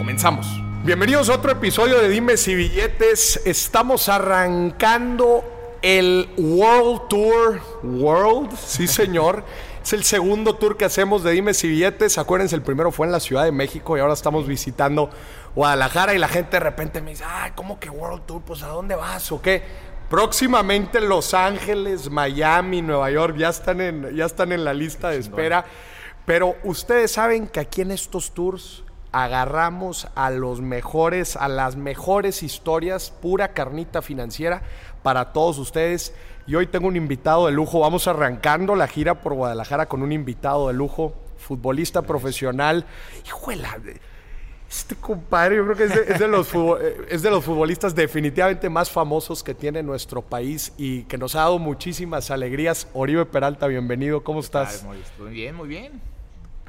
Comenzamos. Bienvenidos a otro episodio de Dimes y Billetes. Estamos arrancando el World Tour. World, sí señor. Es el segundo tour que hacemos de Dimes y Billetes. Acuérdense, el primero fue en la Ciudad de México y ahora estamos visitando Guadalajara y la gente de repente me dice, ay, ¿cómo que World Tour? Pues ¿a dónde vas o qué? Próximamente Los Ángeles, Miami, Nueva York ya están en, ya están en la lista de espera. Pero ustedes saben que aquí en estos tours agarramos a los mejores, a las mejores historias, pura carnita financiera para todos ustedes. Y hoy tengo un invitado de lujo. Vamos arrancando la gira por Guadalajara con un invitado de lujo, futbolista profesional. Híjole, este compadre, yo creo que es de, los eh, es de los futbolistas definitivamente más famosos que tiene nuestro país y que nos ha dado muchísimas alegrías. Oribe Peralta, bienvenido. ¿Cómo estás? Muy bien, muy bien.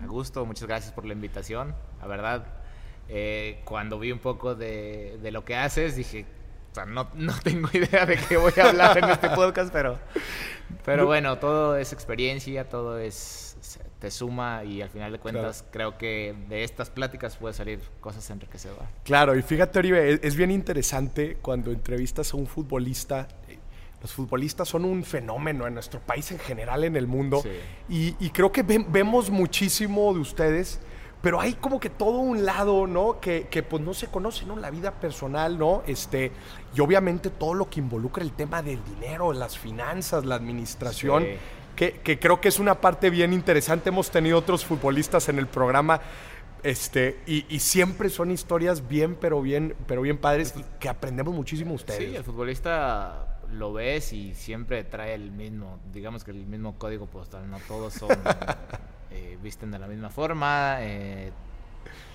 A gusto, muchas gracias por la invitación. La verdad, eh, cuando vi un poco de, lo que haces, dije, o sea, no, no, tengo idea de qué voy a hablar en este podcast, pero, pero bueno, todo es experiencia, todo es te suma y al final de cuentas creo que de estas pláticas puede salir cosas enriquecedoras. Claro, y fíjate Oribe, es bien interesante cuando entrevistas a un futbolista los futbolistas son un fenómeno en nuestro país en general, en el mundo. Y, creo que vemos muchísimo de ustedes, pero hay como que todo un lado, ¿no? Que, pues no se conoce, ¿no? La vida personal, ¿no? Este, y obviamente todo lo que involucra el tema del dinero, las finanzas, la administración. Que, que, creo que es una parte bien interesante. Hemos tenido otros futbolistas en el programa este, y, y, siempre son historias bien, pero bien, pero bien padres que aprendemos muchísimo ustedes. Sí, el futbolista lo ves y siempre trae el mismo, digamos que el mismo código postal, no todos son, eh, visten de la misma forma, eh,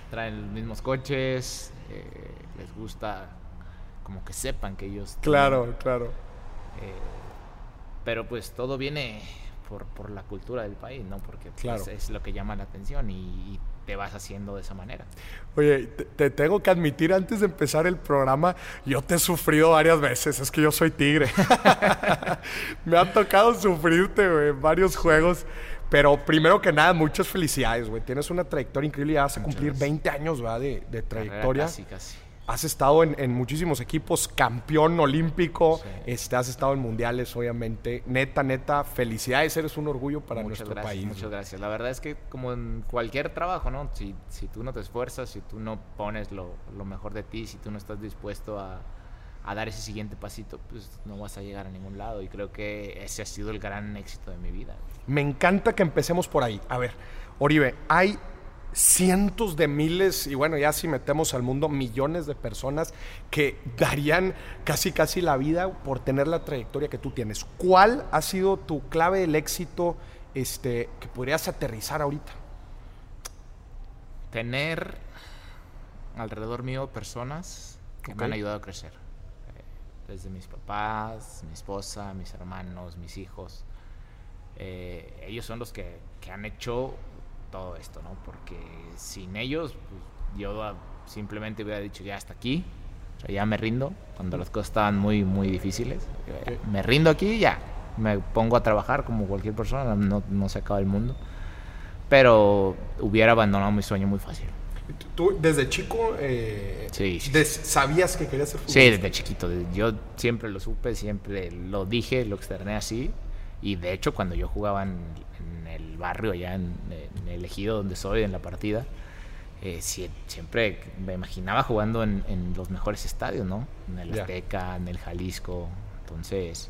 traen los mismos coches, eh, les gusta como que sepan que ellos... Claro, claro. pero pues todo viene por, por, la cultura del país, ¿no? Porque pues, es lo que llama la atención y te vas haciendo de esa manera. Oye, te, tengo que admitir, antes de empezar el programa, yo te he sufrido varias veces, es que yo soy tigre. Me ha tocado sufrirte, güey, en varios juegos. Pero primero que nada, muchas felicidades, güey. Tienes una trayectoria increíble, ya vas a cumplir 20 años, ¿verdad? De, de trayectoria. Casi, casi has estado en, muchísimos equipos, campeón olímpico, este, has estado en mundiales, obviamente. Neta, neta, felicidades, eres un orgullo para nuestro país. Muchas gracias. La verdad es que como en cualquier trabajo, ¿no? Si, si tú no te esfuerzas, si tú no pones lo, mejor de ti, si tú no estás dispuesto a, a, dar ese siguiente pasito, pues no vas a llegar a ningún lado. Y creo que ese ha sido el gran éxito de mi vida. Me encanta que empecemos por ahí. A ver, Oribe, hay cientos de miles, y bueno, ya si metemos al mundo, millones de personas que darían casi casi la vida por tener la trayectoria que tú tienes. ¿Cuál ha sido tu clave del éxito este, que podrías aterrizar ahorita? Tener alrededor mío personas que me han ayudado a crecer. Eh, desde mis papás, mi esposa, mis hermanos, mis hijos. Eh, ellos son los que, que han hecho todo esto, ¿no? Porque sin ellos, pues, yo simplemente hubiera dicho ya hasta aquí, o sea, ya me rindo, cuando las cosas estaban muy, muy difíciles. Me rindo aquí y ya, me pongo a trabajar como cualquier persona, no, no se acaba el mundo. Pero hubiera abandonado mi sueño muy fácil. ¿Tú desde chico eh, sí, sabías que querías ser futbolista? Sí, desde chiquito. Yo siempre lo supe, siempre lo dije, lo externé así. Y de hecho, cuando yo jugaba en, el barrio, allá en, el ejido donde soy, en la partida, eh, siempre me imaginaba jugando en, los mejores estadios, ¿no? En el Azteca, en el Jalisco. Entonces,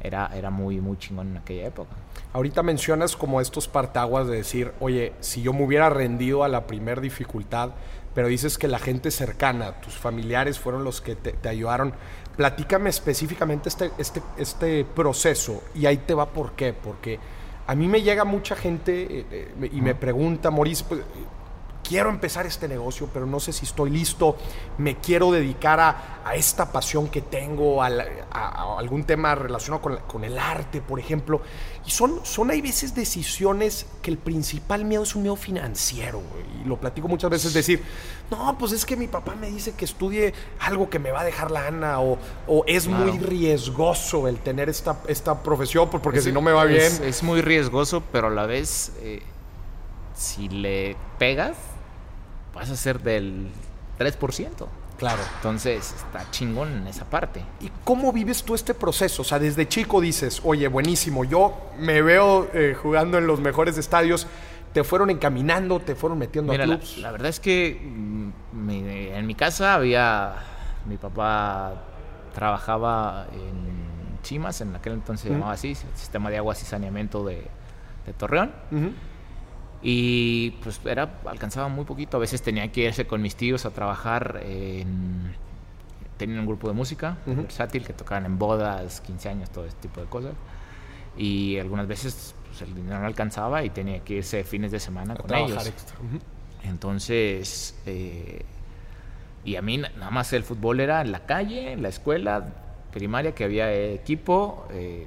era, era muy, muy chingón en aquella época. Ahorita mencionas como estos partaguas de decir, oye, si yo me hubiera rendido a la primera dificultad, pero dices que la gente cercana, tus familiares fueron los que te, te ayudaron. Platícame específicamente este, este, este proceso y ahí te va por qué. Porque a mí me llega mucha gente eh, eh, y me pregunta, Maurice, pues, quiero empezar este negocio, pero no sé si estoy listo, me quiero dedicar a, a esta pasión que tengo, a, algún tema relacionado con, con, el arte, por ejemplo. Y son, son, hay veces decisiones que el principal miedo es un miedo financiero, y lo platico muchas veces, decir, no, pues es que mi papá me dice que estudie algo que me va a dejar lana, o, o es muy riesgoso el tener esta, esta profesión, porque si no me va bien. Es, muy riesgoso, pero a la vez, eh, si le pegas, vas a ser del 3%. Claro. Entonces, está chingón en esa parte. ¿Y cómo vives tú este proceso? O sea, desde chico dices, oye, buenísimo, yo me veo eh, jugando en los mejores estadios. ¿Te fueron encaminando, te fueron metiendo a clubs? La, verdad es que mm, en mi casa había. Mi papá trabajaba en Chimas, en aquel entonces se llamaba así, Sistema de Aguas y Saneamiento de, Torreón. Y pues era, alcanzaba muy poquito. A veces tenía que irse con mis tíos a trabajar en. Tenían un grupo de música versátil que tocaban en bodas, 15 años, todo este tipo de cosas. Y algunas veces pues, el dinero no alcanzaba y tenía que irse fines de semana con ellos. Entonces, eh, y a mí nada más el fútbol era en la calle, en la escuela primaria, que había equipo. Eh,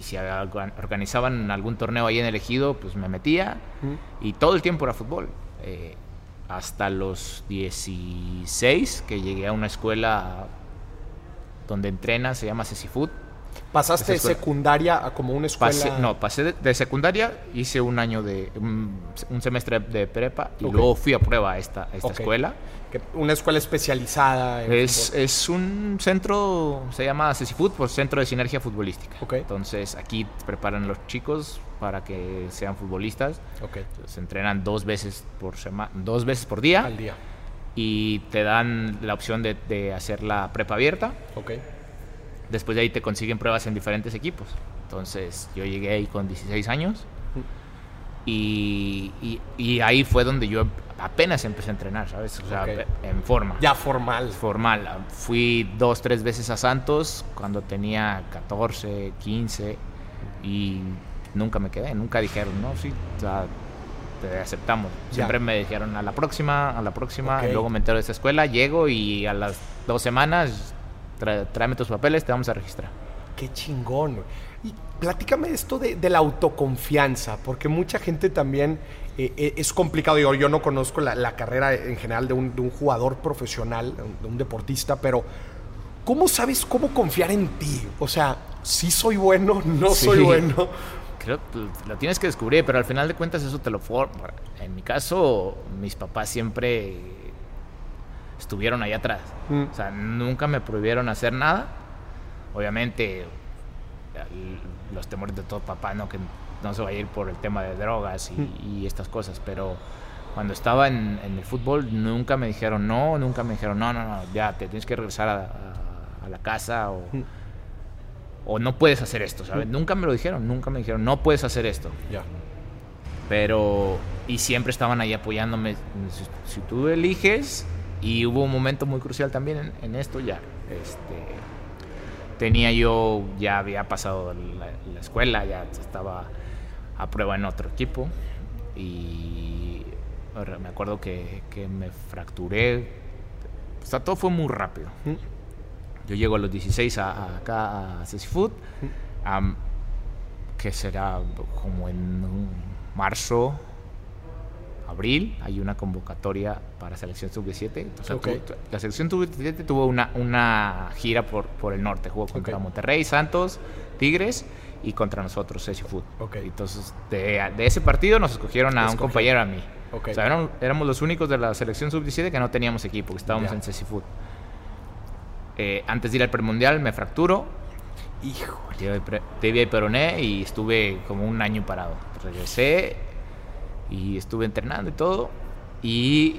y si organizaban algún torneo ahí en el ejido, pues me metía y todo el tiempo era fútbol. Eh, hasta los 16 que llegué a una escuela donde entrena, se llama Cecifood. ¿Pasaste de secundaria a como una escuela? no, pasé de, secundaria, hice un año de, un, semestre de prepa y luego fui a prueba a esta, esta escuela una escuela especializada. es, es, un centro, se llama CECIFUT, por Centro de Sinergia Futbolística. Entonces aquí preparan los chicos para que sean futbolistas. Se entrenan dos veces por semana, dos veces por día. Al día. Y te dan la opción de, de hacer la prepa abierta. Después de ahí te consiguen pruebas en diferentes equipos. Entonces yo llegué ahí con 16 años. Y, y, y, ahí fue donde yo apenas empecé a entrenar, ¿sabes? O sea, en forma. Ya formal. Formal. Fui dos, tres veces a Santos cuando tenía 14, 15 y nunca me quedé, nunca dijeron, no, sí, o sea, te aceptamos. Siempre me dijeron a la próxima, a la próxima, y luego me entero de esa escuela, llego y a las dos semanas tráeme tus papeles, te vamos a registrar. Qué chingón. Y platícame esto de, de la autoconfianza, porque mucha gente también eh, eh, es complicado. Yo, yo no conozco la, carrera en general de un, jugador profesional, de un deportista, pero ¿cómo sabes cómo confiar en ti? O sea, si soy bueno, no soy bueno. Creo que lo tienes que descubrir, pero al final de cuentas eso te lo forma. En mi caso, mis papás siempre estuvieron ahí atrás. Mm. O sea, nunca me prohibieron hacer nada. Obviamente, los temores de todo papá, ¿no? Que no se va a ir por el tema de drogas y, estas cosas, pero cuando estaba en, el fútbol nunca me dijeron no, nunca me dijeron no, no, no, ya te tienes que regresar a, la casa o, o, no puedes hacer esto, ¿sabes? Nunca me lo dijeron, nunca me dijeron no puedes hacer esto. Ya. Pero, y siempre estaban ahí apoyándome, si, tú eliges, y hubo un momento muy crucial también en, esto ya, este, tenía yo, ya había pasado la escuela, ya estaba a prueba en otro equipo y me acuerdo que, que me fracturé. O sea, todo fue muy rápido. Yo llego a los 16 a, acá a Food, que será como en marzo, abril, hay una convocatoria para selección sub-17. La selección sub-17 tuvo una, una gira por, por el norte, jugó contra Monterrey, Santos, Tigres y contra nosotros, Ceci Food. Entonces, de, de, ese partido nos escogieron a un compañero a mí. O sea, éramos, los únicos de la selección sub-17 que no teníamos equipo, que estábamos en Ceci Food. Eh, antes de ir al premundial me fracturo. Hijo. Tibia y peroné y estuve como un año parado. Regresé y estuve entrenando y todo. Y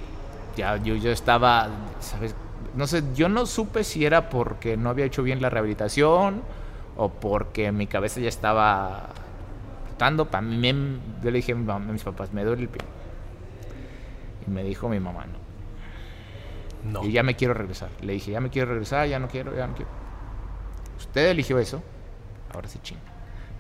ya yo, yo estaba, ¿sabes? No sé, yo no supe si era porque no había hecho bien la rehabilitación o porque mi cabeza ya estaba flotando. Para mí, yo le dije a, mis papás, me duele el pie. Y me dijo mi mamá, no. No. Y ya me quiero regresar. Le dije, ya me quiero regresar, ya no quiero, ya no quiero. Usted eligió eso, ahora se chinga.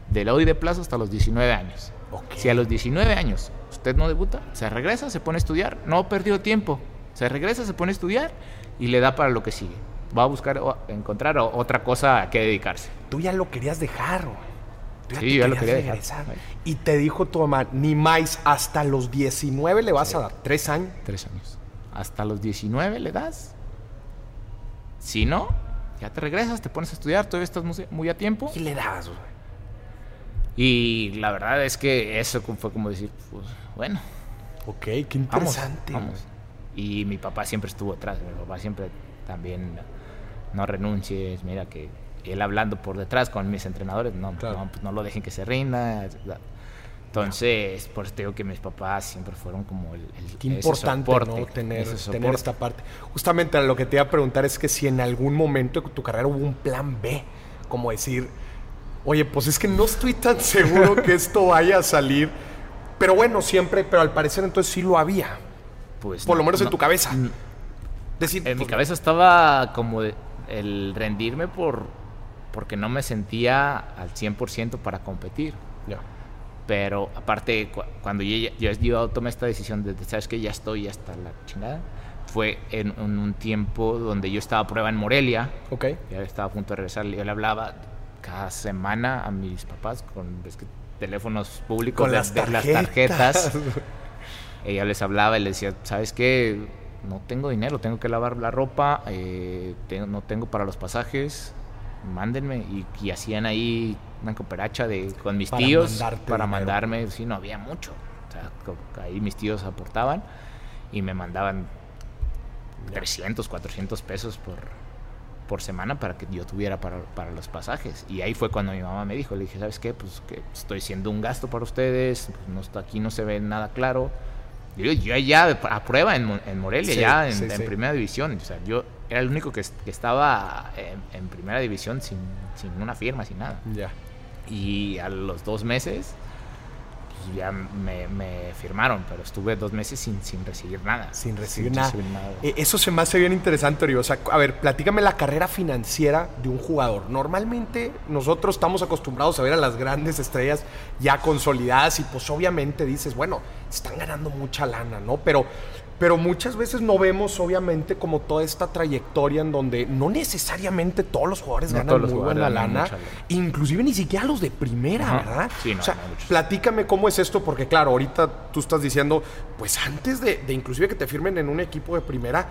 de hoy de plazo hasta los 19 años. Si a los 19 años usted no debuta, se regresa, se pone a estudiar, no perdió tiempo. Se regresa, se pone a estudiar y le da para lo que sigue. Va a buscar, encontrar otra cosa a que dedicarse. Tú ya lo querías dejar, sí, ya lo quería dejar. Y te dijo tu mamá, ni más, hasta los 19 le vas a dar. ¿Tres años? Tres años. Hasta los 19 le das. Si no, ya te regresas, te pones a estudiar, todavía estás muy a tiempo. Y le das, güey. Y la verdad es que eso fue como decir, pues bueno. Ok, qué interesante. Vamos, Y mi papá siempre estuvo atrás, mi papá siempre también no renuncies, mira que él hablando por detrás con mis entrenadores, no, no, pues no lo dejen que se rinda. Entonces, por eso digo que mis papás siempre fueron como el, el Qué importante ¿no? tener, tener esta parte. Justamente lo que te iba a preguntar es que si en algún momento de tu carrera hubo un plan B, como decir, oye, pues es que no estoy tan seguro que esto vaya a salir, pero bueno, siempre, pero al parecer entonces sí lo había. Pues por lo menos en tu cabeza. Decir, en mi pues, cabeza estaba como el rendirme por porque no me sentía al 100% para competir. Ya pero aparte, cuando yo, yo, tomé esta decisión de, ¿sabes que Ya estoy hasta la chingada. Fue en, un tiempo donde yo estaba a prueba en Morelia. Ok. Ya estaba a punto de regresar. Yo le hablaba cada semana a mis papás con teléfonos públicos con las, tarjetas. Ella les hablaba y les decía, ¿sabes qué? No tengo dinero, tengo que lavar la ropa, eh, no tengo para los pasajes, mándenme. y hacían ahí una cooperacha de, con mis tíos para mandarme, sí, no había mucho. O sea, ahí mis tíos aportaban y me mandaban 300, 400 pesos por, por semana para que yo tuviera para, para, los pasajes. Y ahí fue cuando mi mamá me dijo, le dije, ¿sabes qué? Pues que estoy siendo un gasto para ustedes, pues no, aquí no se ve nada claro. Yo, yo ya a prueba en, en Morelia, ya en, primera división. O sea, yo era el único que, que estaba en, primera división sin, sin una firma, sin nada. Ya. Y a los dos meses pues, ya me, firmaron, pero estuve dos meses sin, sin recibir nada. Sin recibir, nada. E, eso se me hace bien interesante, Oribe. O sea, a ver, platícame la carrera financiera de un jugador. Normalmente nosotros estamos acostumbrados a ver a las grandes estrellas ya consolidadas y pues obviamente dices, bueno, están ganando mucha lana, ¿no? Pero pero muchas veces no vemos obviamente como toda esta trayectoria en donde no necesariamente todos los jugadores ganan muy buena lana, inclusive ni siquiera los de primera, ¿verdad? Sí, no, o sea, platícame cómo es esto, porque claro, ahorita tú estás diciendo, pues antes de, inclusive que te firmen en un equipo de primera,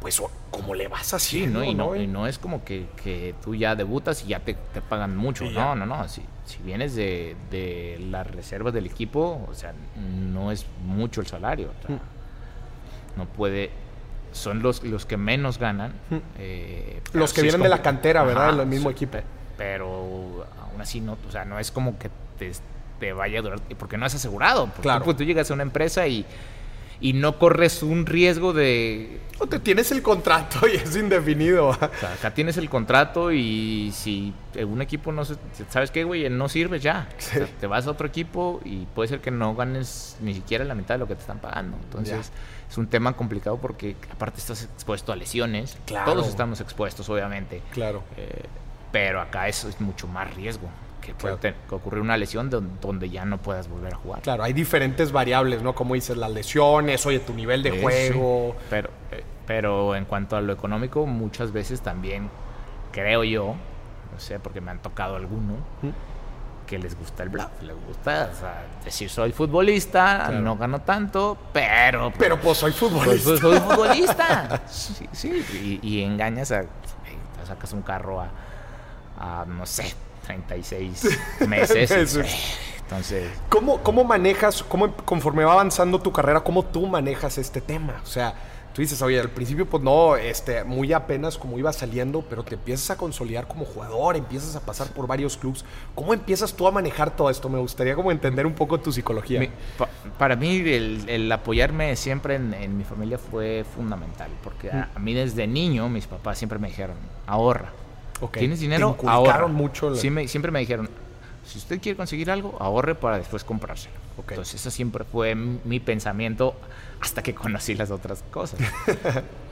pues como le vas así, sí, ¿no? Y, ¿no? y no es como que, tú ya debutas y ya te, pagan mucho, no, no, no, si, si vienes de, de, las reservas del equipo, o sea, no es mucho el salario. O sea, mm no puede son los, los que menos ganan. Eh, los que vienen de la cantera, ¿verdad? el mismo equipo. Pero aún así no, o sea, no es como que te, vaya a durar, porque no es asegurado. claro. Tú, tú, llegas a una empresa y, y no corres un riesgo de... O te tienes el contrato y es indefinido. O sea, acá tienes el contrato y si un equipo no... ¿Sabes qué, güey? No sirve ya. te vas a otro equipo y puede ser que no ganes ni siquiera la mitad de lo que te están pagando. Entonces es un tema complicado porque aparte estás expuesto a lesiones. Todos estamos expuestos, obviamente. Claro. Eh, pero acá eso es mucho más riesgo. Que puede ocurrir una lesión donde ya no puedas volver a jugar. Claro, hay diferentes variables, ¿no? Como dices, las lesiones, oye, tu nivel de juego. Pero, eh, pero en cuanto a lo económico, muchas veces también creo yo, no sé, porque me han tocado alguno, que les gusta el bluff, les gusta decir soy futbolista, no gano tanto, pero... Pero pues soy futbolista. Pues, soy futbolista. sí, sí. Y, engañas a... sacas un carro a, no sé, 36 meses. Entonces... ¿Cómo, ¿Cómo manejas, cómo, conforme va avanzando tu carrera, cómo tú manejas este tema? O sea tú dices, oye, al principio pues no, este, muy apenas como iba saliendo, pero te empiezas a consolidar como jugador, empiezas a pasar por varios clubes. ¿Cómo empiezas tú a manejar todo esto? Me gustaría como entender un poco tu psicología. para mí el, apoyarme siempre en, mi familia fue fundamental, porque a, mí desde niño mis papás siempre me dijeron, ahorra. ¿Tienes dinero? ahorra. mucho. siempre me dijeron, si usted quiere conseguir algo, ahorre para después comprárselo. Entonces, eso siempre fue mi pensamiento hasta que conocí las otras cosas.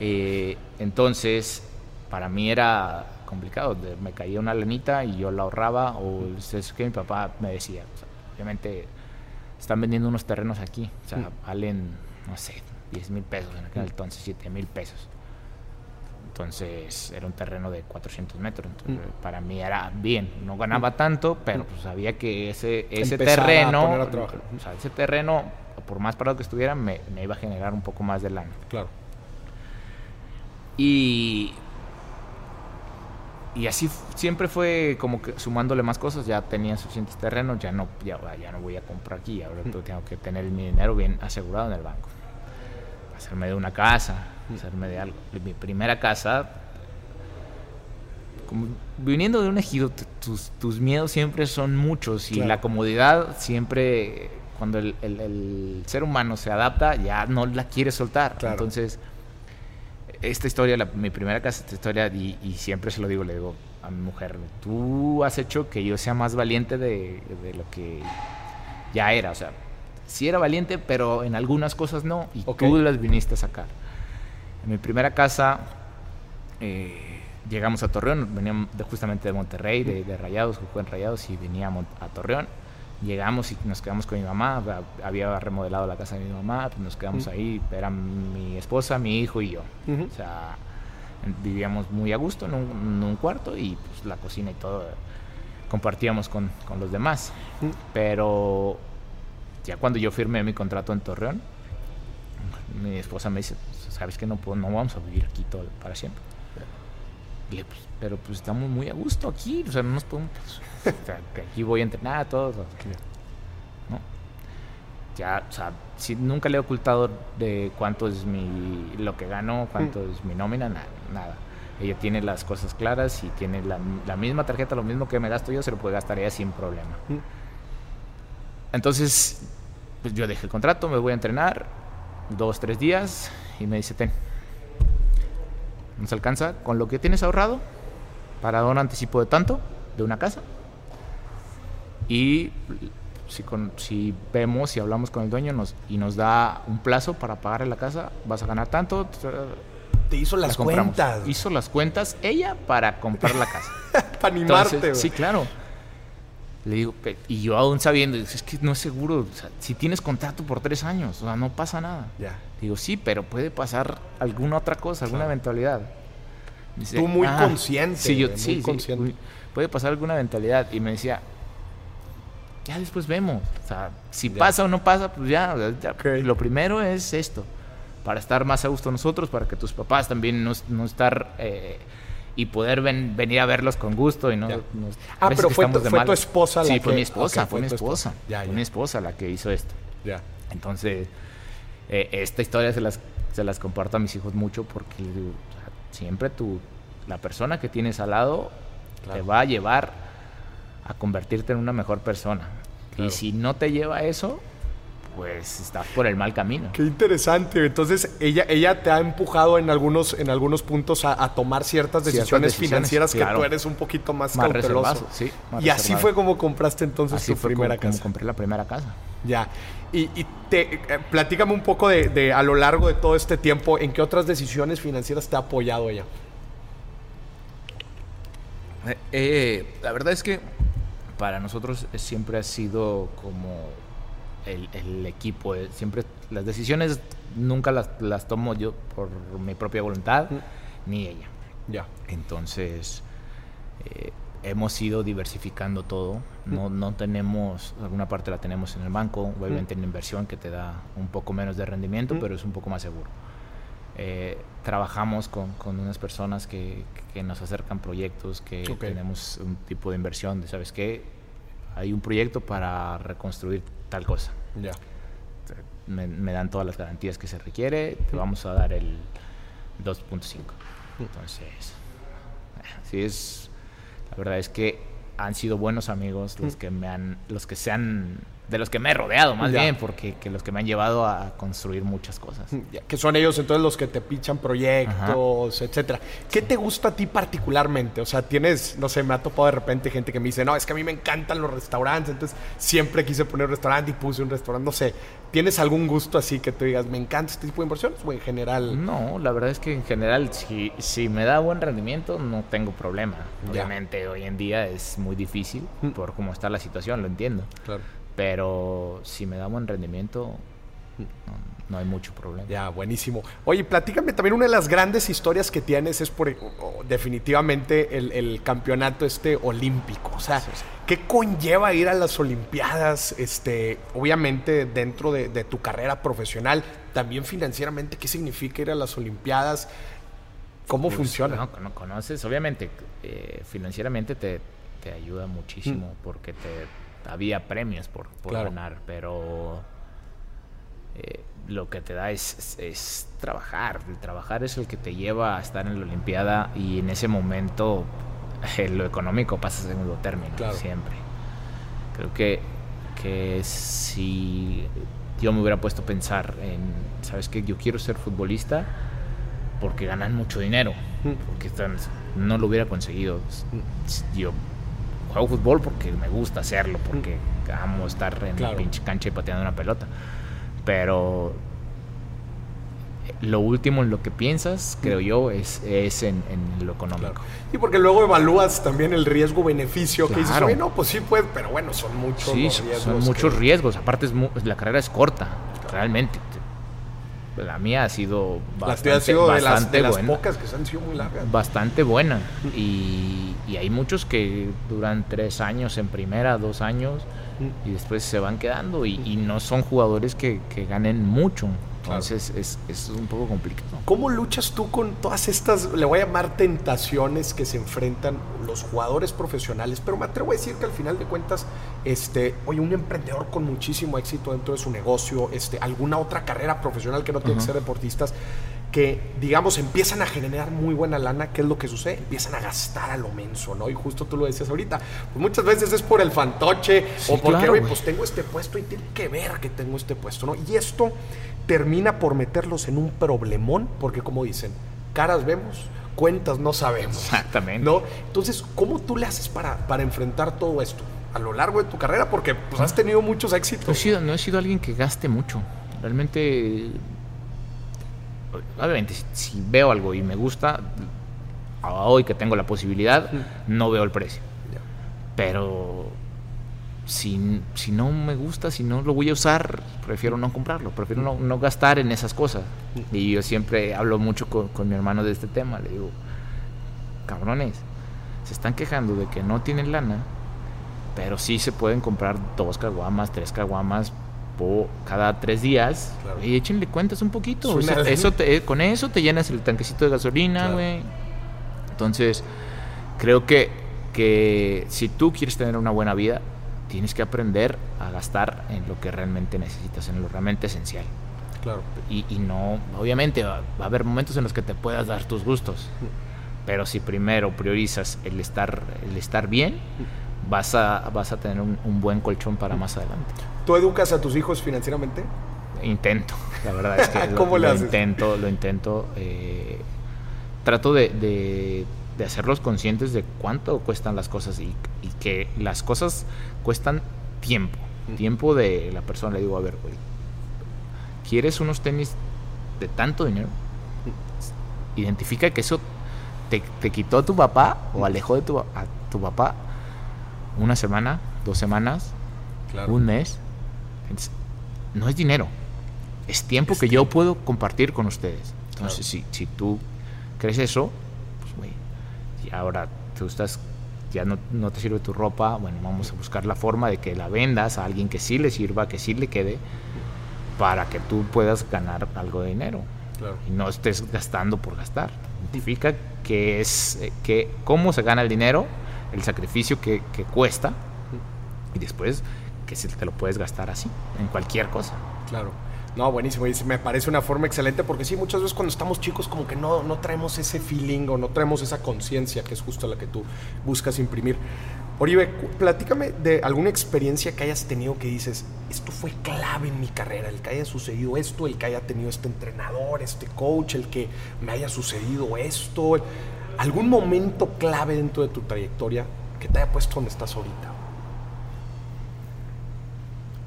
Eh, entonces, para mí era complicado. Me caía una lenita y yo la ahorraba, o es que mi papá me decía. obviamente, están vendiendo unos terrenos aquí, o sea, valen, no sé, 10 mil pesos en aquel entonces, 7 mil pesos. Entonces era un terreno de 400 metros. Entonces, para mí era bien. No ganaba tanto, pero pues sabía que ese, ese terreno, o sea, ese terreno, por más parado que estuviera, me, me, iba a generar un poco más de lana. Claro. Y, y así siempre fue como que sumándole más cosas. Ya tenía suficientes terrenos, ya no, ya, ya no voy a comprar aquí. Ahora tengo que tener mi dinero bien asegurado en el banco. Hacerme de una casa hacerme de algo. Mi primera casa, como viniendo de un ejido, tus, tus miedos siempre son muchos y la comodidad siempre, cuando el, el, ser humano se adapta, ya no la quiere soltar. Entonces, esta historia, mi primera casa, esta historia, y, y, siempre se lo digo, le digo a mi mujer, tú has hecho que yo sea más valiente de, de lo que ya era. O sea, sí era valiente, pero en algunas cosas no, y tú las viniste a sacar. En mi primera casa eh, llegamos a Torreón, veníamos justamente de Monterrey, de, Rayados, jugué en Rayados y veníamos a Torreón. Llegamos y nos quedamos con mi mamá, había remodelado la casa de mi mamá, pues nos quedamos ahí, era mi esposa, mi hijo y yo. O sea, vivíamos muy a gusto en un, cuarto y pues, la cocina y todo compartíamos con, con los demás. Pero ya cuando yo firmé mi contrato en Torreón, mi esposa me dice, sabes que no, no vamos a vivir aquí todo para siempre. Pues, pero pues estamos muy a gusto aquí, o sea, no nos podemos, pues, aquí voy a entrenar, todo, ¿no? Ya, o sea, si nunca le he ocultado de cuánto es mi, lo que gano, cuánto mm. es mi nómina, nada, nada. Ella tiene las cosas claras y tiene la, la, misma tarjeta, lo mismo que me gasto yo, se lo puede gastar ella sin problema. Mm. Entonces, pues yo dejé el contrato, me voy a entrenar, dos, tres días, y me dice, ten, nos alcanza con lo que tienes ahorrado para dar un anticipo de tanto de una casa. Y si, con, si vemos, y hablamos con el dueño nos, y nos da un plazo para pagar la casa, vas a ganar tanto. Te hizo las cuentas. Hizo las cuentas ella para comprar la casa. para animarte. sí, claro. Le digo, y yo aún sabiendo, es que no es seguro, si tienes contrato por tres años, o sea, no pasa nada. Ya. Digo, sí, pero puede pasar alguna otra cosa, alguna eventualidad. Tú muy consciente. Sí, yo, sí, consciente. puede pasar alguna eventualidad. Y me decía, ya después vemos. O sea, si pasa o no pasa, pues ya. Lo primero es esto, para estar más a gusto nosotros, para que tus papás también no, no estar... Eh, y poder venir a verlos con gusto y no, ah pero fue, tu, fue tu esposa la sí fue mi esposa fue, mi esposa. fue mi esposa la que hizo esto. Ya. Entonces eh, esta historia se las se las comparto a mis hijos mucho porque siempre tú la persona que tienes al lado te va a llevar a convertirte en una mejor persona. Y si no te lleva a eso pues estás por el mal camino. Qué interesante. Entonces, ella, ella te ha empujado en algunos, en algunos puntos a, tomar ciertas decisiones, financieras que tú eres un poquito más, más cauteloso. Sí, y así fue como compraste entonces tu primera casa. Como compré la primera casa. Ya. Y, te, eh, platícame un poco de, a lo largo de todo este tiempo, ¿en qué otras decisiones financieras te ha apoyado ella? Eh, eh, la verdad es que para nosotros siempre ha sido como el, equipo. Eh, siempre las decisiones nunca las, las, tomo yo por mi propia voluntad, ni ella. Ya. Entonces, eh, hemos ido diversificando todo. No, no tenemos, alguna parte la tenemos en el banco, obviamente en inversión que te da un poco menos de rendimiento, pero es un poco más seguro. Eh, trabajamos con, con, unas personas que, que, nos acercan proyectos, que tenemos un tipo de inversión de, ¿sabes qué? Hay un proyecto para reconstruir tal cosa. Ya. Me, dan todas las garantías que se requiere, te vamos a dar el 2.5. Entonces, sí es, la verdad es que han sido buenos amigos los que me han, los que se han de los que me he rodeado más bien, porque que los que me han llevado a construir muchas cosas. Que son ellos entonces los que te pichan proyectos, etcétera. ¿Qué te gusta a ti particularmente? O sea, tienes, no sé, me ha topado de repente gente que me dice, no, es que a mí me encantan los restaurantes, entonces siempre quise poner un restaurante y puse un restaurante, no sé. ¿Tienes algún gusto así que te digas, me encanta este tipo de inversiones o en general? No, la verdad es que en general, si, si me da buen rendimiento, no tengo problema. Obviamente hoy en día es muy difícil mm. por cómo está la situación, lo entiendo. Claro. Pero si me da buen rendimiento, no, hay mucho problema. Ya, buenísimo. Oye, platícame también una de las grandes historias que tienes es por definitivamente el, campeonato este olímpico. O sea, ¿qué conlleva ir a las Olimpiadas? Este, obviamente dentro de, tu carrera profesional, también financieramente, ¿qué significa ir a las Olimpiadas? ¿Cómo funciona? No, no, conoces, obviamente, eh, financieramente te, te ayuda muchísimo mm. porque te había premios por, ganar, pero eh, lo que te da es, trabajar. El trabajar es el que te lleva a estar en la Olimpiada y en ese momento eh, lo económico pasa a segundo término, siempre. Creo que, que si yo me hubiera puesto a pensar en, ¿sabes qué? Yo quiero ser futbolista porque ganan mucho dinero, porque no lo hubiera conseguido. Yo juego fútbol porque me gusta hacerlo, porque amo estar en la pinche cancha y pateando una pelota. Pero lo último en lo que piensas, creo yo, es, es en, lo económico. Y porque luego evalúas también el riesgo-beneficio, que dices, bueno, pues sí puede, pero bueno, son muchos riesgos. Son muchos riesgos, aparte es la carrera es corta, realmente la mía ha sido bastante, ha sido de las, pocas que han sido muy largas. Bastante buena. Y, hay muchos que duran tres años en primera, dos años, y después se van quedando. Y, no son jugadores que, que ganen mucho. Entonces es, es, un poco complicado. ¿Cómo luchas tú con todas estas, le voy a llamar tentaciones que se enfrentan los jugadores profesionales? Pero me atrevo a decir que al final de cuentas, este, oye, un emprendedor con muchísimo éxito dentro de su negocio, este, alguna otra carrera profesional que no tiene que ser deportistas, que, digamos, empiezan a generar muy buena lana, ¿qué es lo que sucede? Empiezan a gastar a lo menso, ¿no? Y justo tú lo decías ahorita, pues muchas veces es por el fantoche o porque, oye, pues tengo este puesto y tiene que ver que tengo este puesto, ¿no? Y esto termina por meterlos en un problemón, porque como dicen, caras vemos, cuentas no sabemos. Exactamente. ¿no? Entonces, ¿cómo tú le haces para, para enfrentar todo esto a lo largo de tu carrera? Porque pues, has tenido muchos éxitos. No he, sido, no he sido alguien que gaste mucho. Realmente obviamente, si, veo algo y me gusta, hoy que tengo la posibilidad, no veo el precio. Pero si, si, no me gusta, si no lo voy a usar, prefiero no comprarlo, prefiero no, no gastar en esas cosas. Y yo siempre hablo mucho con, con, mi hermano de este tema, le digo, cabrones, se están quejando de que no tienen lana, pero sí se pueden comprar dos caguamas, tres caguamas cada tres días y échenle cuentas un poquito. eso con eso te llenas el tanquecito de gasolina, güey. Entonces, creo que, que si tú quieres tener una buena vida, tienes que aprender a gastar en lo que realmente necesitas, en lo realmente esencial. Claro. Y, y no, obviamente va, a haber momentos en los que te puedas dar tus gustos, pero si primero priorizas el estar, el estar bien, vas a, vas a tener un, buen colchón para más adelante. ¿Tú educas a tus hijos financieramente? Intento, la verdad es que ¿Cómo lo, intento, lo intento. Eh, trato de, hacerlos conscientes de cuánto cuestan las cosas y, que las cosas cuestan tiempo, tiempo de la persona. Le digo, a ver, ¿quieres unos tenis de tanto dinero? Identifica que eso te, quitó a tu papá o alejó de tu, a tu papá una semana, dos semanas, un mes. No es dinero, es tiempo que yo puedo compartir con ustedes. Entonces, si, si tú crees eso, pues, güey, y ahora tú estás, ya no, no, te sirve tu ropa, bueno, vamos a buscar la forma de que la vendas a alguien que sí le sirva, que sí le quede, para que tú puedas ganar algo de dinero. Y no estés gastando por gastar. Identifica que es, eh, que, cómo se gana el dinero el sacrificio que, cuesta y después que si te lo puedes gastar así, en cualquier cosa. Claro. No, buenísimo. Y me parece una forma excelente porque sí, muchas veces cuando estamos chicos como que no, no traemos ese feeling o no traemos esa conciencia que es justo la que tú buscas imprimir. Oribe, platícame de alguna experiencia que hayas tenido que dices, esto fue clave en mi carrera, el que haya sucedido esto, el que haya tenido este entrenador, este coach, el que me haya sucedido esto, algún momento clave dentro de tu trayectoria que te haya puesto donde estás ahorita.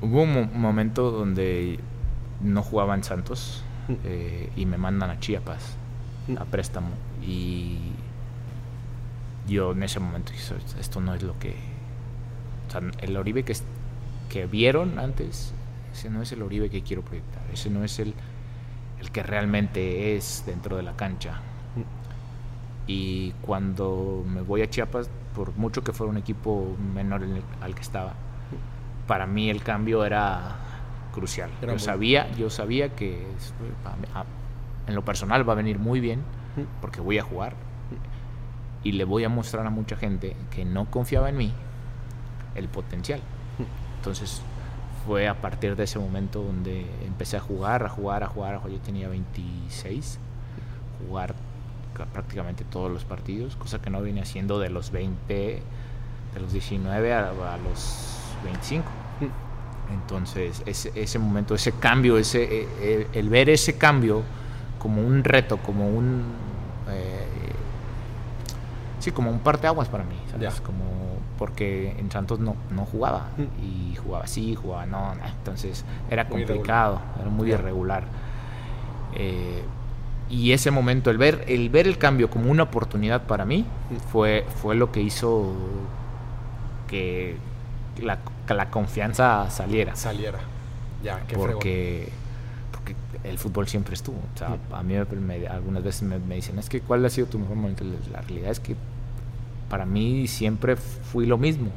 Hubo un momento donde no jugaba en Santos eh, y me mandan a Chiapas a préstamo y yo en ese momento dije, esto no es lo que... O sea, el Oribe que, que vieron antes, ese no es el Oribe que quiero proyectar, ese no es el, el que realmente es dentro de la cancha. Y cuando me voy a Chiapas, por mucho que fuera un equipo menor al que estaba, para mí el cambio era crucial. yo, sabía, yo sabía que en lo personal va a venir muy bien, porque voy a jugar y le voy a mostrar a mucha gente que no confiaba en mí el potencial. Entonces fue a partir de ese momento donde empecé a jugar, a jugar, a jugar. Yo tenía 26, jugar prácticamente todos los partidos, cosa que no venía haciendo de los 20, de los 19 a, los 25. Entonces, ese, ese, momento, ese cambio, ese, el, e, el, ver ese cambio como un reto, como un eh, sí, como un parteaguas para mí, ¿sabes? Como porque en Santos no, no jugaba mm. y jugaba así, jugaba no, entonces era complicado, era muy irregular. Eh, y ese momento, el ver, el ver el cambio como una oportunidad para mí, mm. fue, fue lo que hizo que la, la confianza saliera. Saliera. Ya, qué porque, porque el fútbol siempre estuvo. O sea, mm. a mí algunas veces me, me, dicen, es que ¿cuál ha sido tu mejor momento? La realidad es que para mí siempre fui lo mismo.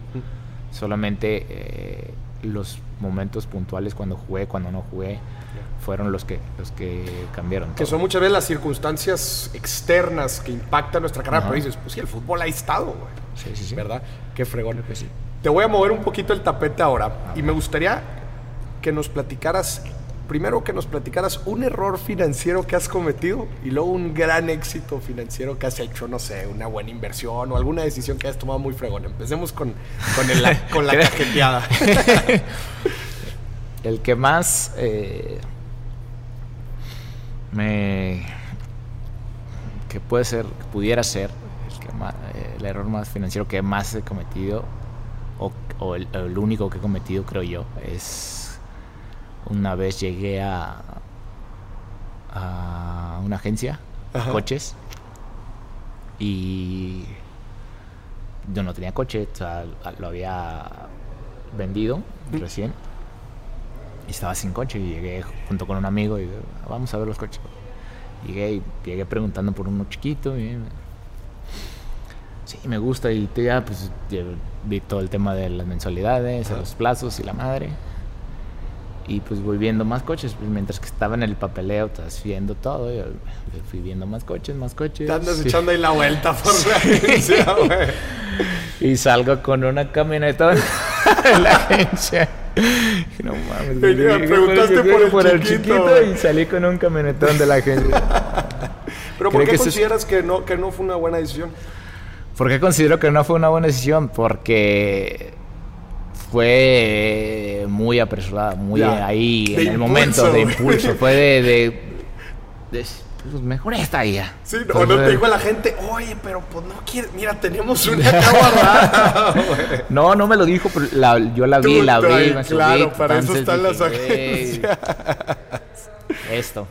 Solamente eh, los momentos puntuales cuando jugué, cuando no jugué, fueron los que, los que cambiaron. Que son muchas veces las circunstancias externas que impactan nuestra carrera, pero dices, pues sí, el fútbol ha estado, güey. Sí, sí, sí. ¿Verdad? Qué fregón. sí. Te voy a mover un poquito el tapete ahora y me gustaría que nos platicaras primero que nos platicaras un error financiero que has cometido y luego un gran éxito financiero que has hecho, no sé, una buena inversión o alguna decisión que has tomado muy fregón. Empecemos con, con, la cajeteada. el que más eh, me. que puede ser, que pudiera ser el, error más financiero que más he cometido, o, el único que he cometido, creo yo, es una vez llegué a, a una agencia de coches y yo no tenía coche, o sea, lo había vendido recién y estaba sin coche y llegué junto con un amigo y vamos a ver los coches. Llegué y llegué preguntando por uno chiquito y sí, me gusta y ya pues vi todo el tema de las mensualidades, los plazos y la madre y pues voy viendo más coches, pues mientras que estaba en el papeleo, estás viendo todo, y fui viendo más coches, más coches. Te andas echando ahí la vuelta por la agencia, güey. Y salgo con una camioneta en la agencia. No mames, güey. preguntaste por, el, chiquito, y salí con un camionetón de la agencia. ¿Pero por qué consideras que, no, que no fue una buena decisión? ¿Por qué considero que no fue una buena decisión? Porque fue muy apresurada, muy ahí, en el momento de impulso. Fue de, de, pues mejor esta ya. Sí, o no te dijo a la gente, oye, pero pues no quieres, mira, tenemos una acá No, no me lo dijo, pero la, yo la vi, la vi, me Claro, para eso están las agencias. Esto,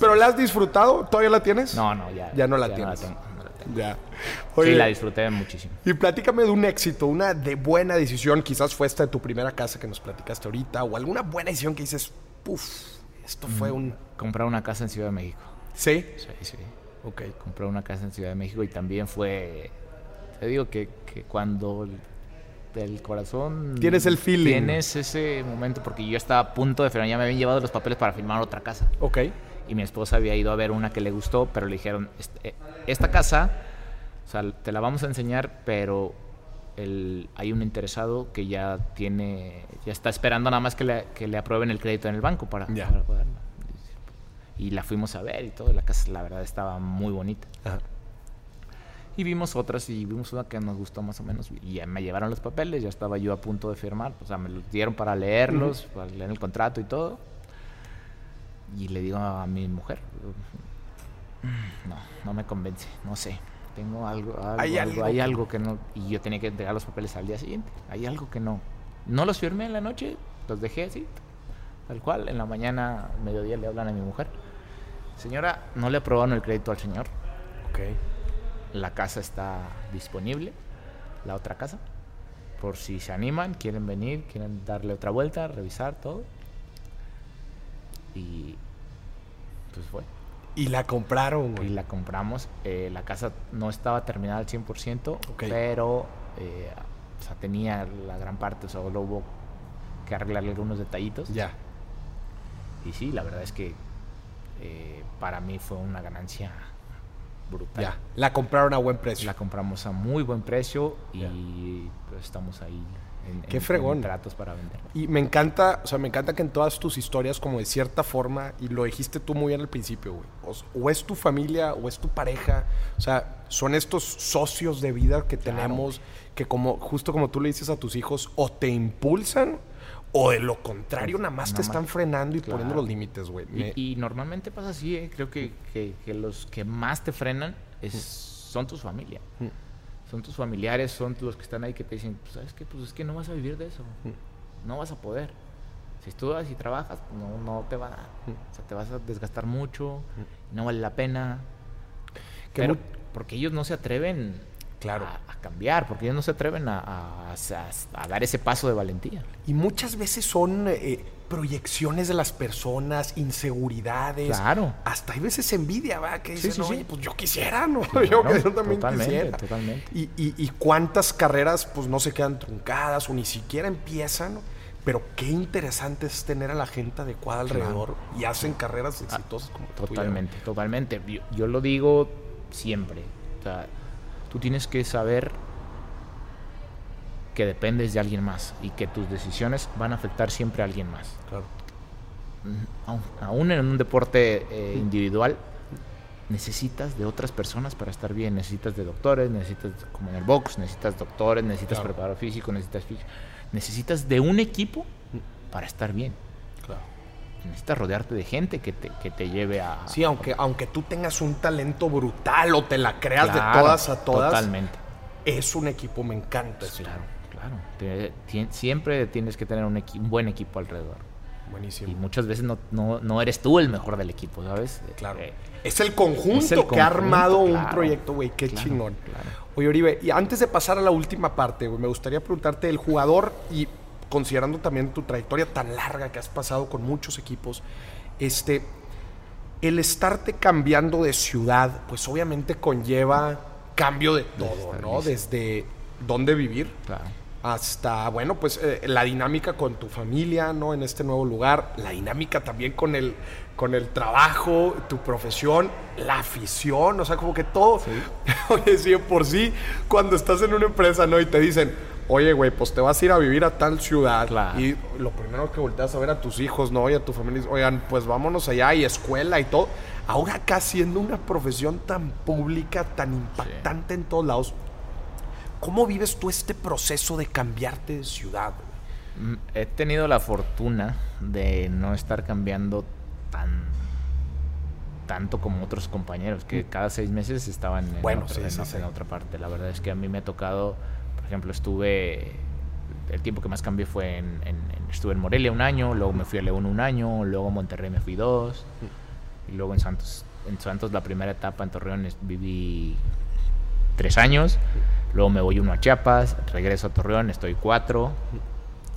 ¿Pero la has disfrutado? ¿Todavía la tienes? No, no, ya. Ya no la tienes. Ya. sí, la disfruté muchísimo. Y platícame de un éxito, una de buena decisión, quizás fue esta de tu primera casa que nos platicaste ahorita, o alguna buena decisión que dices, puff, esto fue mm, un... Comprar una casa en Ciudad de México. ¿Sí? Sí, sí. Ok. Comprar una casa en Ciudad de México y también fue, te digo que, cuando del corazón. Tienes el feeling. Tienes ese momento, porque yo estaba a punto de firmar, ya me habían llevado los papeles para firmar otra casa. Ok y mi esposa había ido a ver una que le gustó, pero le dijeron, eh, esta casa, o sea, te la vamos a enseñar, pero el, hay un interesado que ya tiene, ya está esperando nada más que le, que le aprueben el crédito en el banco para, para Y la fuimos a ver y todo, la casa la verdad estaba muy bonita. Y vimos otras y vimos una que nos gustó más o menos. Y ya me llevaron los papeles, ya estaba yo a punto de firmar. O sea, me los dieron para leerlos, para leer el contrato y todo. Y le digo a mi mujer, no, no me convence, no sé. Tengo algo, algo, hay algo, hay algo que no. Y yo tenía que entregar los papeles al día siguiente. Hay algo que no. No los firmé en la noche, los dejé así, tal cual. En la mañana, mediodía, le hablan a mi mujer. Señora, no le aprobaron el crédito al señor. Ok. La casa está disponible, la otra casa. Por si se animan, quieren venir, quieren darle otra vuelta, revisar todo. Y pues fue. Y la compraron, Y la compramos. Eh, la casa no estaba terminada al 100%, pero eh, o sea, tenía la gran parte, solo hubo que arreglarle algunos detallitos. Ya. Y sí, la verdad es que eh, para mí fue una ganancia brutal. Ya. La compraron a buen precio. La compramos a muy buen precio y pues, estamos ahí en, Qué fregón. tratos para vender. Y me encanta, o sea, me encanta que en todas tus historias, como de cierta forma, y lo dijiste tú muy bien al principio, güey, o, es tu familia o es tu pareja, o sea, son estos socios de vida que tenemos que como, justo como tú le dices a tus hijos, o te impulsan o de lo contrario, nada más te están frenando y poniendo los límites, güey. Y, normalmente pasa así, ¿eh? creo que, que, los que más te frenan es, son tus familia. Son tus familiares, son los que están ahí que te dicen, pues, ¿sabes qué? Pues es que no vas a vivir de eso. No vas a poder. Si estudias y trabajas, no, no te va a dar. O sea, te vas a desgastar mucho, no vale la pena. Pero, porque ellos no se atreven claro. a, cambiar, porque ellos no se atreven a, dar ese paso de valentía. Y muchas veces son eh, proyecciones de las personas, inseguridades. Claro. Hasta hay veces envidia, ¿va? Que dicen, oye, pues yo quisiera, ¿no? yo, también quisiera. Totalmente. Y, y, y, cuántas carreras, pues no se quedan truncadas o ni siquiera empiezan, Pero qué interesante es tener a la gente adecuada alrededor y hacen carreras ah, exitosas como Totalmente, totalmente. Yo, yo, lo digo siempre. O sea, tú tienes que saber que dependes de alguien más y que tus decisiones van a afectar siempre a alguien más. Claro. Aún en un deporte eh, individual, necesitas de otras personas para estar bien. Necesitas de doctores, necesitas, como en el box, necesitas doctores, necesitas preparador físico, necesitas físico. Necesitas de un equipo para estar bien. Necesitas rodearte de gente que te, que te lleve a... Sí, aunque, aunque tú tengas un talento brutal o te la creas de todas a todas. Totalmente. Es un equipo, me encanta. Claro, claro. siempre tienes que tener un, un, buen equipo alrededor. Buenísimo. Y muchas veces no, no, no, eres tú el mejor del equipo, ¿sabes? Claro. Eh, es el conjunto que ha armado un proyecto, güey. Qué chingón. Oye, Oribe, y antes de pasar a la última parte, güey, me gustaría preguntarte el jugador y considerando también tu trayectoria tan larga que has pasado con muchos equipos, este, el estarte cambiando de ciudad, pues obviamente conlleva cambio de todo, ¿no? Desde dónde vivir hasta, bueno, pues eh, la dinámica con tu familia, ¿no? En este nuevo lugar, la dinámica también con el, con el trabajo, tu profesión, la afición, o sea, como que todo. Oye, sí, por sí, cuando estás en una empresa, ¿no? Y te dicen, oye, güey, pues te vas a ir a vivir a tal ciudad. Y lo primero que volteas a ver a tus hijos, ¿no? Y a tu familia, oigan, pues vámonos allá y escuela y todo. Ahora acá siendo una profesión tan pública, tan impactante en todos lados, ¿cómo vives tú este proceso de cambiarte de ciudad? Mm, he tenido la fortuna de no estar cambiando tan tanto como otros compañeros que mm. cada seis meses estaban en, bueno, otra, en otra parte. La verdad es que a mí me ha tocado ejemplo, estuve, el tiempo que más cambié fue en, estuve en Morelia un año, luego me fui a León un año, luego a Monterrey me fui dos, y luego en Santos, en Santos la primera etapa en Torreón viví tres años, luego me voy uno a Chiapas, regreso a Torreón, estoy cuatro,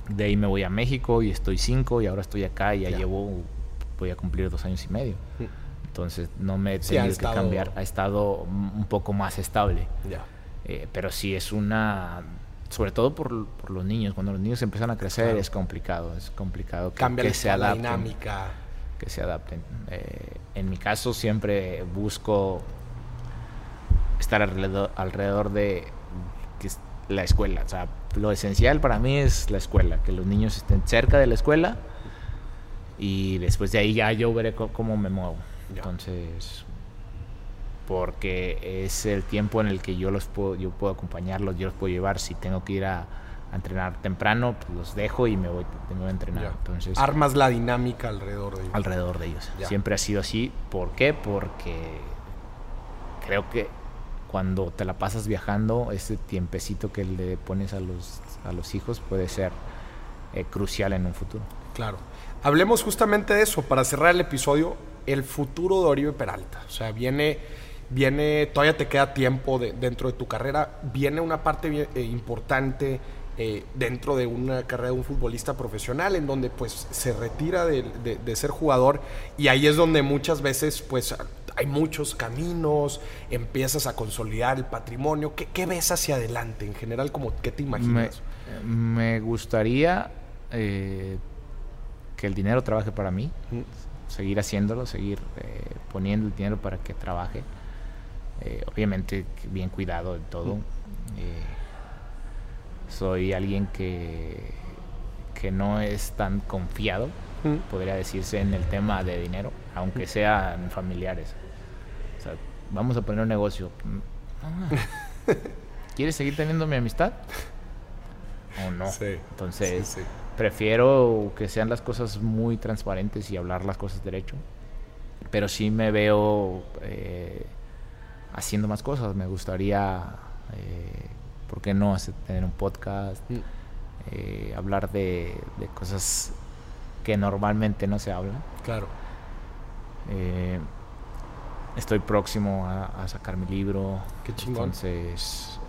de ahí me voy a México y estoy cinco, y ahora estoy acá y ya, llevo, voy a cumplir dos años y medio. Entonces no me he tenido que cambiar, ha estado un poco más estable. Ya. Eh, pero sí es una sobre todo por, por, los niños. Cuando los niños empiezan a crecer es complicado es complicado que, se adapten. la dinámica. Que se adapten. Eh, en mi caso siempre busco estar alrededor, alrededor de la escuela. O sea lo esencial para mí es la escuela que los niños estén cerca de la escuela y después de ahí ya yo veré cómo, me muevo. Entonces porque es el tiempo en el que yo los puedo, yo puedo acompañarlos, yo los puedo llevar. Si tengo que ir a, entrenar temprano, pues los dejo y me voy, me a entrenar. Entonces, Armas la dinámica alrededor de ellos. Alrededor de ellos. Siempre ha sido así. ¿Por qué? Porque creo que cuando te la pasas viajando, ese tiempecito que le pones a los, a los hijos puede ser eh, crucial en un futuro. Claro. Hablemos justamente de eso, para cerrar el episodio, el futuro de Oribe Peralta. O sea, viene, viene todavía te queda tiempo dentro de tu carrera, viene una parte eh, importante eh, dentro de una carrera de un futbolista profesional en donde pues se retira de, ser jugador y ahí es donde muchas veces pues hay muchos caminos, empiezas a consolidar el patrimonio. ¿Qué, ves hacia adelante en general? Como, ¿Qué te imaginas? Me, gustaría eh, que el dinero trabaje para mí, seguir haciéndolo, seguir eh, poniendo el dinero para que trabaje. Eh, obviamente bien cuidado de todo. Eh, soy alguien que, que no es tan confiado, podría decirse, en el tema de dinero, aunque sean familiares. vamos a poner un negocio. ¿Quieres seguir teniendo mi amistad? ¿O no? Entonces, prefiero que sean las cosas muy transparentes y hablar las cosas derecho. Pero sí me veo eh, haciendo más cosas. Me gustaría, eh, ¿por qué no tener un podcast? Mm. Eh, hablar de, cosas que normalmente no se hablan. Claro. estoy próximo a, sacar mi libro. Qué chingón. Entonces,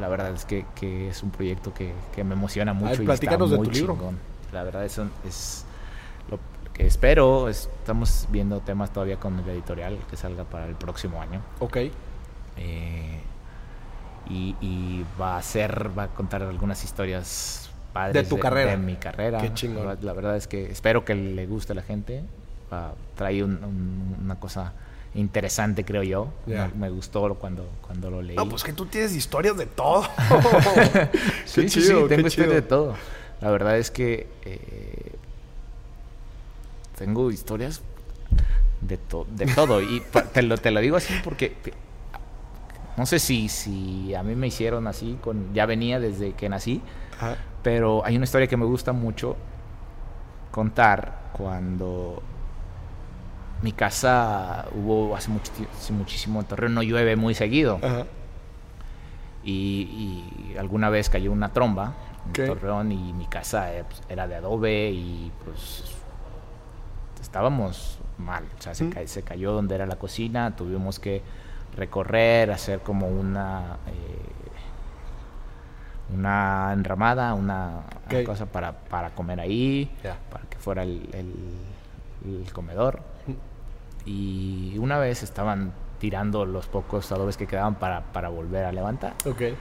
la verdad es que, que es un proyecto que, que, me emociona mucho. y está de tu libro. La verdad es, es lo que espero. Estamos viendo temas todavía con el editorial que salga para el próximo año. Ok. Eh, y, y, va a ser, va a contar algunas historias padres de tu carrera. De mi carrera. Qué chingón. La, verdad es que espero que le guste a la gente. Va, trae una cosa interesante, creo yo. Me, gustó cuando, cuando lo leí. No, pues que tú tienes historias de todo. sí, sí, sí, tengo historias de todo. La verdad es que eh, tengo historias de, de todo. y te lo, te lo digo así porque no sé si, si a mí me hicieron así, con, ya venía desde que nací, pero hay una historia que me gusta mucho contar cuando mi casa hubo hace, muchísimo terreno, no llueve muy seguido. Y, alguna vez cayó una tromba en Torreón y mi casa eh, pues, era de adobe y pues estábamos mal. O sea, se, cayó donde era la cocina, tuvimos que recorrer, hacer como una eh, una enramada, una, cosa para, para, comer ahí, para que fuera el, el comedor. Y una vez estaban tirando los pocos adobes que quedaban para, para volver a levantar. Okay.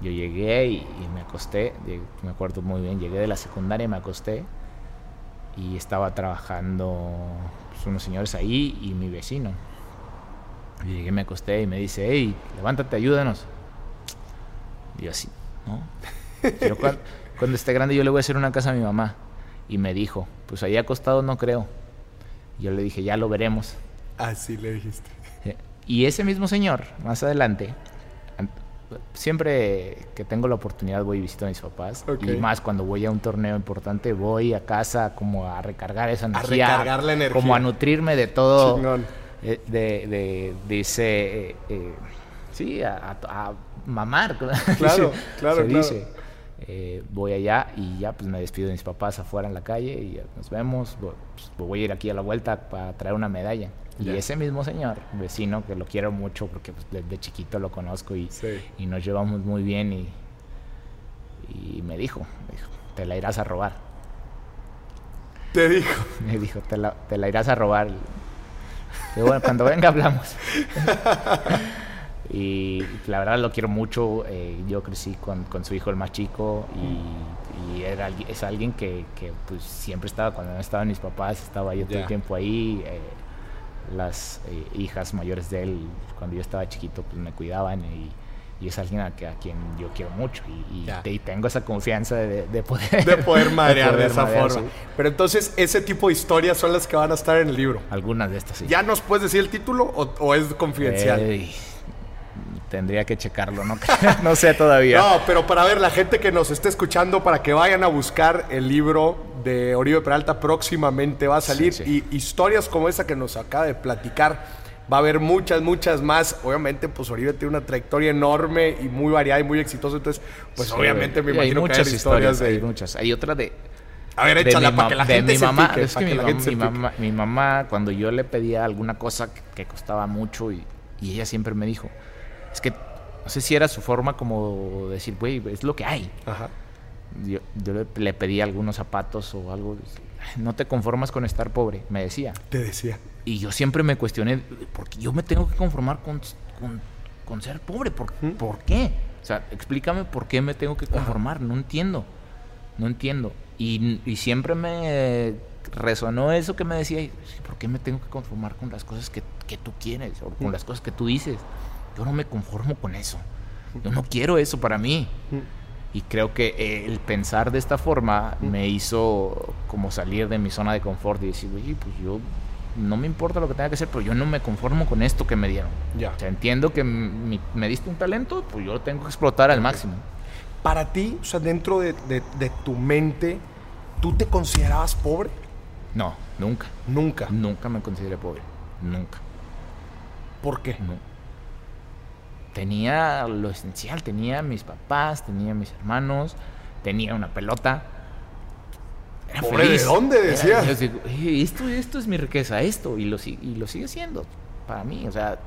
Yo llegué y, me acosté, me acuerdo muy bien, llegué de la secundaria y me acosté y estaba trabajando pues, unos señores ahí y mi vecino. Y llegué, me acosté y me dice, hey, levántate, ayúdanos. Y yo así, ¿no? cuando, cuando, esté grande yo le voy a hacer una casa a mi mamá. Y me dijo, pues ahí acostado no creo. Yo le dije, ya lo veremos. Así le dijiste. Y ese mismo señor, más adelante, siempre que tengo la oportunidad voy y visito a mis papás. Y más cuando voy a un torneo importante, voy a casa como a recargar esa energía. A recargar la energía. Como a nutrirme de todo. Eh, de, de, dice, eh, eh, sí, a, mamar. Claro, claro, se dice. voy allá y ya pues me despido de mis papás afuera en la calle y nos vemos. Voy, pues, voy a ir aquí a la vuelta para traer una medalla. Y ese mismo señor, vecino, que lo quiero mucho porque pues, desde chiquito lo conozco y, y nos llevamos muy bien y, y me dijo, dijo, te la irás a robar. Te dijo. Me dijo, te la, te la irás a robar. Y bueno, cuando venga hablamos. y la verdad lo quiero mucho. Eh, yo crecí con, con, su hijo el más chico y, y era, es alguien que, que, pues, siempre estaba, cuando no estaban mis papás, estaba yo todo el tiempo ahí. Eh, las eh, hijas mayores de él, cuando yo estaba chiquito, pues me cuidaban y, y es alguien a, que, a quien yo quiero mucho y, y, tengo esa confianza de, de poder de poder madrear de, esa forma. Pero entonces ese tipo de historias son las que van a estar en el libro. Algunas de estas sí. ¿Ya nos puedes decir el título o, es confidencial? Tendría que checarlo, ¿no? no sé todavía. No, pero para ver la gente que nos esté escuchando, para que vayan a buscar el libro de Oribe Peralta, próximamente va a salir. Y historias como esa que nos acaba de platicar va a haber muchas, muchas más. Obviamente, pues Oribe tiene una trayectoria enorme y muy variada y muy exitosa. Entonces, pues obviamente me imagino hay muchas hay historias, de... Hay muchas. Hay otra de... A ver, échala para que la gente mi mamá, es que mi, mamá, mi, mamá, cuando yo le pedía alguna cosa que, costaba mucho y, y, ella siempre me dijo, es que no sé si era su forma como decir, güey, es lo que hay. Ajá. Yo, yo le, le pedía algunos zapatos o algo, no te conformas con estar pobre, me decía. Te decía. Y yo siempre me cuestioné, porque yo me tengo que conformar con, con, ser pobre? ¿Por, ¿Por, qué? O sea, explícame por qué me tengo que conformar, no entiendo, no entiendo. Y, y, siempre me resonó eso que me decía, ¿por qué me tengo que conformar con las cosas que, que tú quieres o con las cosas que tú dices? Yo no me conformo con eso, yo no quiero eso para mí. Y creo que eh, el pensar de esta forma me hizo como salir de mi zona de confort y decir, oye, pues yo no me importa lo que tenga que hacer, pero yo no me conformo con esto que me dieron. Ya. O sea, entiendo que me diste un talento, pues yo lo tengo que explotar al máximo. Para ti, o sea, dentro de, tu mente, ¿tú te considerabas pobre? No, nunca. Nunca. Nunca me consideré pobre. Nunca. ¿Por qué? No. Tenía lo esencial, tenía mis papás, tenía mis hermanos, tenía una pelota ¿de dónde decía? esto, esto es mi riqueza, esto, y lo, y lo sigue siendo para mí. O sea,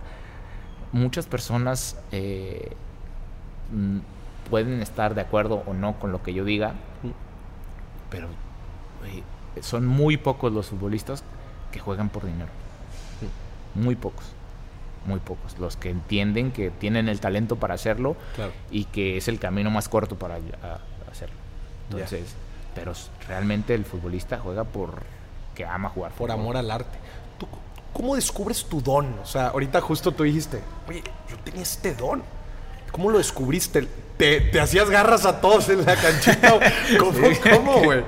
muchas personas eh, mm, pueden estar de acuerdo o no con lo que yo diga, pero son muy pocos los futbolistas que juegan por dinero. Muy pocos. Muy pocos. Los que entienden que tienen el talento para hacerlo y que es el camino más corto para hacerlo. Entonces pero realmente el futbolista juega por que ama jugar. Por amor al arte. ¿Tú, ¿Cómo descubres tu don? O sea, ahorita justo tú dijiste, oye, yo tenía este don. ¿Cómo lo descubriste? ¿Te, hacías garras a todos en la canchita? ¿Cómo, güey?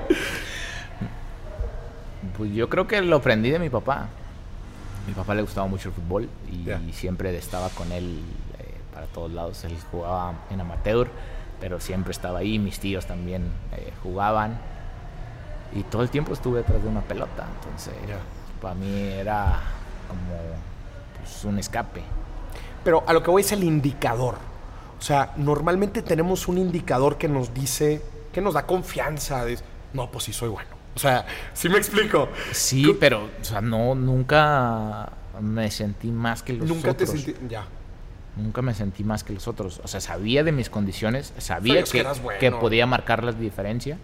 Pues yo creo que lo aprendí de mi papá. Mi papá le gustaba mucho el fútbol y, siempre estaba con él eh, para todos lados. Él jugaba en amateur pero siempre estaba ahí, mis tíos también eh, jugaban y todo el tiempo estuve detrás de una pelota, entonces para mí era como pues, un escape. Pero a lo que voy es el indicador. O sea, normalmente tenemos un indicador que nos dice, que nos da confianza, de, no, pues sí soy bueno. O sea, sí me explico. Sí, pero, o sea, no, nunca me sentí más que los otros. Nunca te sentí, ya. Nunca me sentí más que los otros. O sea, sabía de mis condiciones, sabía que, que, podía marcar la diferencia.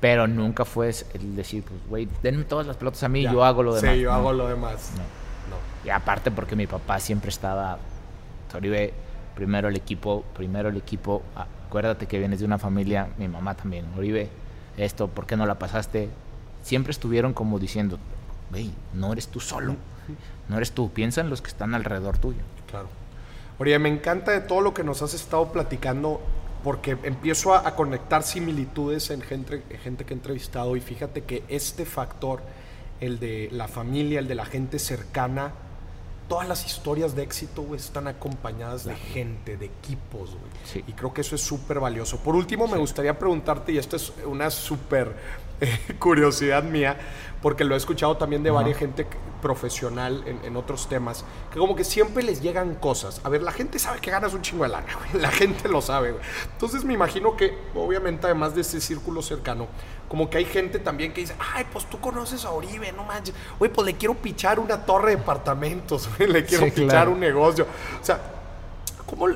Pero nunca fue el decir, pues, güey, denme todas las pelotas a mí y yo hago lo demás. Sí, yo hago lo demás. No. Y aparte porque mi papá siempre estaba, Oribe, primero el equipo, primero el equipo. Acuérdate que vienes de una familia, mi mamá también, Oribe, esto, ¿por qué no la pasaste? Siempre estuvieron como diciendo, güey, no eres tú solo, no eres tú, piensa en los que están alrededor tuyo. Claro. Oye, me encanta de todo lo que nos has estado platicando porque empiezo a, conectar similitudes en gente, gente que he entrevistado y fíjate que este factor, el de la familia, el de la gente cercana, todas las historias de éxito están acompañadas de gente, de equipos. Y creo que eso es súper valioso. Por último, me gustaría preguntarte, y esto es una súper eh, curiosidad mía, porque lo he escuchado también de varias gente profesional en, otros temas, que como que siempre les llegan cosas. A ver, la gente sabe que ganas un chingo de lana, La gente lo sabe, Entonces me imagino que, obviamente, además de ese círculo cercano, como que hay gente también que dice, ay, pues tú conoces a Oribe, no manches. Oye, pues le quiero pichar una torre de departamentos, le quiero pichar un negocio. O sea,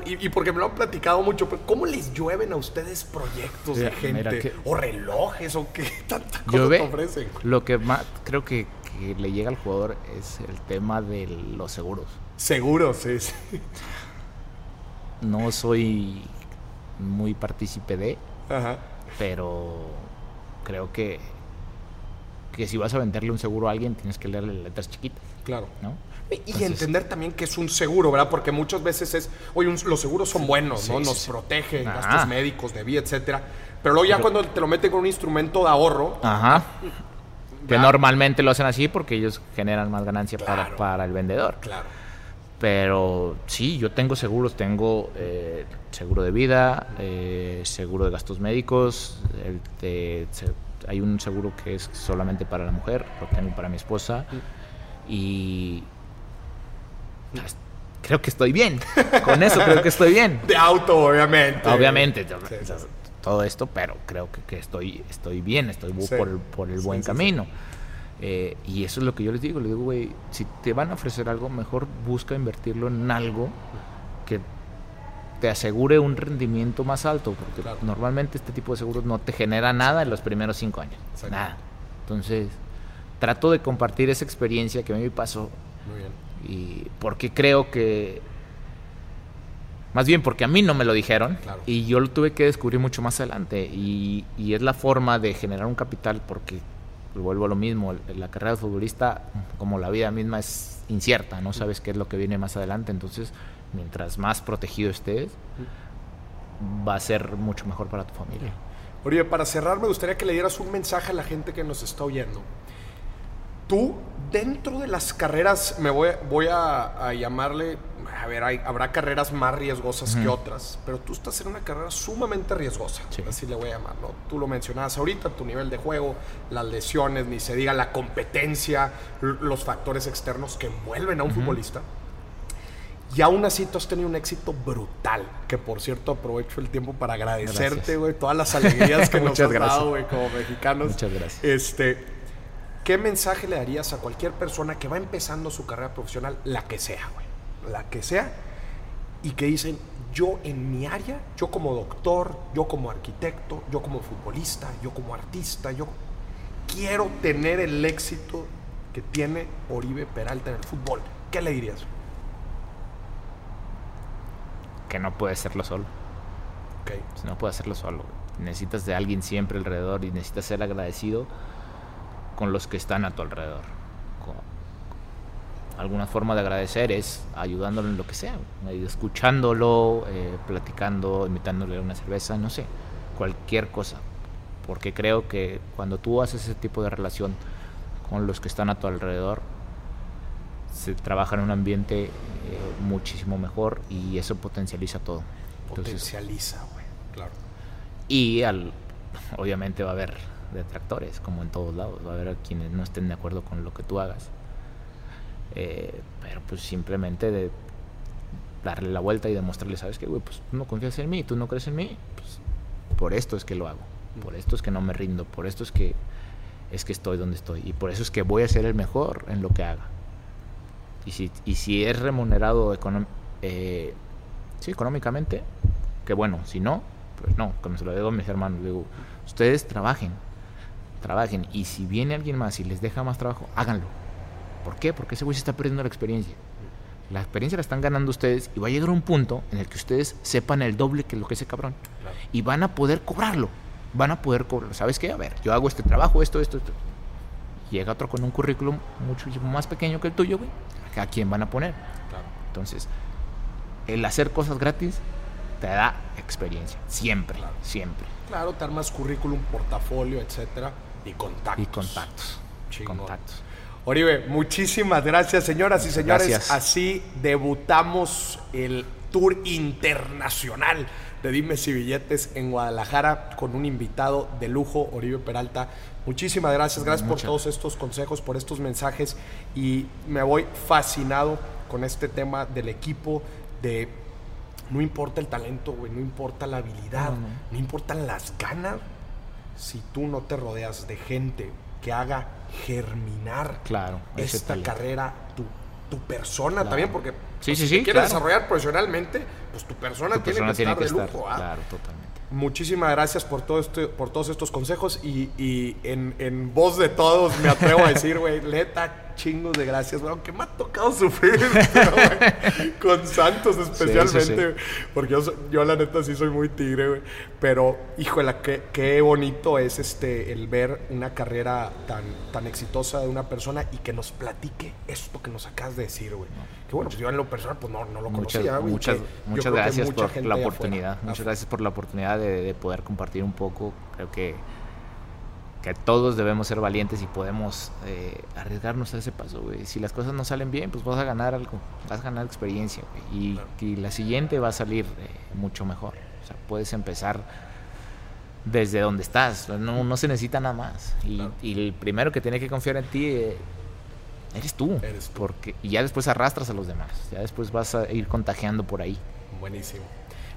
y, porque me lo han platicado mucho, pero ¿cómo les llueven a ustedes proyectos de gente? ¿O relojes? ¿O qué tanta cosa te ofrecen? Lo que más creo que, le llega al jugador es el tema de los seguros. Seguros, sí, sí. No soy muy partícipe de, pero creo que, que si vas a venderle un seguro a alguien tienes que leerle letras chiquitas. Claro. ¿no? Y entender también que es un seguro, ¿verdad? Porque muchas veces es, oye, los seguros son buenos, ¿no? Nos protegen, gastos médicos, de vida, etcétera. Pero luego ya cuando te lo meten con un instrumento de ahorro. Ajá. Que normalmente lo hacen así porque ellos generan más ganancia para, para el vendedor. Claro. Pero sí, yo tengo seguros, tengo eh, seguro de vida, eh, seguro de gastos médicos, hay un seguro que es solamente para la mujer, lo tengo para mi esposa y pues, creo que estoy bien. Con eso creo que estoy bien. De auto, obviamente. Obviamente. Todo esto, pero creo que, estoy, estoy bien, estoy por el, por el buen camino. Eh, y eso es lo que yo les digo. Les digo, güey, si te van a ofrecer algo, mejor busca invertirlo en algo que te asegure un rendimiento más alto. Porque normalmente este tipo de seguros no te genera nada en los primeros cinco años. Nada. Entonces, trato de compartir esa experiencia que a mí me pasó. Muy bien. Y porque creo que. Más bien porque a mí no me lo dijeron y yo lo tuve que descubrir mucho más adelante. Y, y es la forma de generar un capital porque vuelvo a lo mismo, la carrera de futbolista, como la vida misma, es incierta, no sabes qué es lo que viene más adelante, entonces mientras más protegido estés, va a ser mucho mejor para tu familia. Oye, para cerrar me gustaría que le dieras un mensaje a la gente que nos está oyendo. Tú, dentro de las carreras, me voy, voy a llamarle a ver, habrá carreras más riesgosas que otras, pero tú estás en una carrera sumamente riesgosa, así le voy a llamar, ¿no? Tú lo mencionabas ahorita, tu nivel de juego, las lesiones, ni se diga la competencia, los factores externos que envuelven a un futbolista. Y aún así tú has tenido un éxito brutal, que por cierto aprovecho el tiempo para agradecerte, güey, todas las alegrías que nos has dado, güey, como mexicanos. Muchas gracias. Este, ¿Qué mensaje le darías a cualquier persona que va empezando su carrera profesional, la que sea, güey? la que sea, y que dicen, yo en mi área, yo como doctor, yo como arquitecto, yo como futbolista, yo como artista, yo quiero tener el éxito que tiene Oribe Peralta en el fútbol. ¿Qué le dirías? Que no puede hacerlo solo. Okay. No puede hacerlo solo. Necesitas de alguien siempre alrededor y necesitas ser agradecido con los que están a tu alrededor alguna forma de agradecer es ayudándolo en lo que sea, escuchándolo, eh, platicando, invitándole a una cerveza, no sé, cualquier cosa. Porque creo que cuando tú haces ese tipo de relación con los que están a tu alrededor, se trabaja en un ambiente eh, muchísimo mejor y eso potencializa todo. Potencializa, güey, claro. Y al, obviamente va a haber detractores, como en todos lados, va a haber quienes no estén de acuerdo con lo que tú hagas eh, pero pues simplemente de darle la vuelta y demostrarle, ¿sabes qué, güey? Pues tú no confías en mí, tú no crees en mí, pues por esto es que lo hago, por esto es que no me rindo, por esto es que es que estoy donde estoy y por eso es que voy a ser el mejor en lo que haga. Y si, y si es remunerado eh, sí, económicamente, que bueno, si no, pues no, como se lo digo a mis hermanos, digo, ustedes trabajen, trabajen y si viene alguien más y les deja más trabajo, háganlo ¿Por qué? Porque ese güey se está perdiendo la experiencia. La experiencia la están ganando ustedes y va a llegar un punto en el que ustedes sepan el doble que lo que ese cabrón. Y van a poder cobrarlo. Van a poder cobrarlo. ¿Sabes qué? A ver, yo hago este trabajo, esto, esto, esto. Llega otro con un currículum muchísimo más pequeño que el tuyo, güey. ¿A quién van a poner? Entonces, el hacer cosas gratis te da experiencia. Siempre, siempre. Claro, te armas currículum, portafolio, etcétera. Y contactos. Y contactos. Contactos. Oribe, muchísimas gracias, señoras y señores. Así debutamos el Tour Internacional de Dimes y Billetes en Guadalajara con un invitado de lujo, Oribe Peralta. Muchísimas gracias, gracias por todos estos consejos, por estos mensajes y me voy fascinado con este tema del equipo, de no importa el talento, güey, no importa la habilidad, no, no importan las ganas si tú no te rodeas de gente que haga germinar claro, esta carrera, tu, tu persona también, porque sí, pues, sí, si quieres desarrollar profesionalmente, pues tu persona, tiene, que estar de lujo. ¿ah? Claro, totalmente. Muchísimas gracias por, todo este, por todos estos consejos y, y en, en, voz de todos me atrevo a decir, güey, neta, chingos de gracias, güey. Aunque me ha tocado sufrir, con Santos especialmente, porque yo, yo, la neta sí soy muy tigre, güey. Pero, híjole, qué, qué bonito es este el ver una carrera tan, tan exitosa de una persona y que nos platique esto que nos acabas de decir, güey. Que bueno, pues yo en lo personal pues no, no lo conocía, güey. Muchas, muchas gracias por la oportunidad. Muchas gracias por la oportunidad de, de poder compartir un poco. Creo que que todos debemos ser valientes y podemos eh, arriesgarnos a ese paso, güey. Si las cosas no salen bien, pues vas a ganar algo, vas a ganar experiencia, güey. Y, la siguiente va a salir eh, mucho mejor. O sea, puedes empezar desde donde estás, no, no se necesita nada más. Y, el primero que tiene que confiar en ti eh, eres, tú, eres tú. Porque, y ya después arrastras a los demás, ya después vas a ir contagiando por ahí. Buenísimo.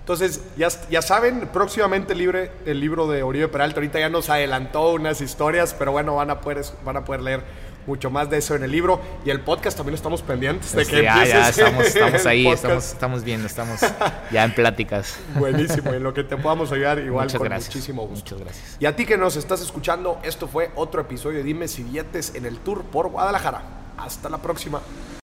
Entonces, ya, ya saben, próximamente libre el libro de Oribe Peralta. Ahorita ya nos adelantó unas historias, pero bueno, van a poder, van a poder leer mucho más de eso en el libro. Y el podcast también estamos pendientes de que ya, ya estamos, estamos ahí, estamos, estamos, viendo, estamos ya en pláticas. Buenísimo, en lo que te podamos ayudar igual con muchísimo gusto. Muchas gracias. Y a ti que nos estás escuchando, esto fue otro episodio de Dime si billetes en el tour por Guadalajara. Hasta la próxima.